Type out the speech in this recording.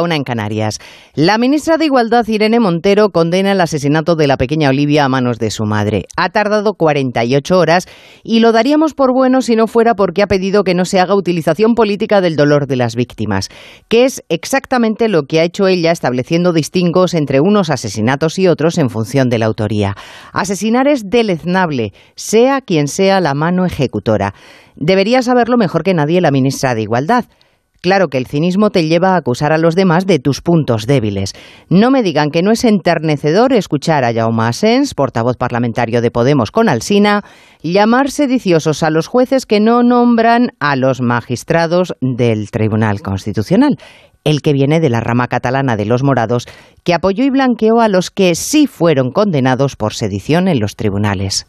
una en Canarias. La ministra de Igualdad, Irene Montero, condena el asesinato de la pequeña Olivia a manos de su madre. Ha tardado 48 horas y lo daríamos por bueno si no fuera porque ha pedido que no se haga utilización política del dolor de las víctimas, que es exactamente lo que ha hecho ella estableciendo distingos entre unos asesinatos y otros en función de la autoría. Asesinar es deleznable, sea quien sea la mano ejecutora. Debería saberlo mejor que nadie la ministra de Igualdad. Claro que el cinismo te lleva a acusar a los demás de tus puntos débiles. No me digan que no es enternecedor escuchar a Jaume Asens, portavoz parlamentario de Podemos con Alsina, llamar sediciosos a los jueces que no nombran a los magistrados del Tribunal Constitucional el que viene de la rama catalana de los morados, que apoyó y blanqueó a los que sí fueron condenados por sedición en los tribunales.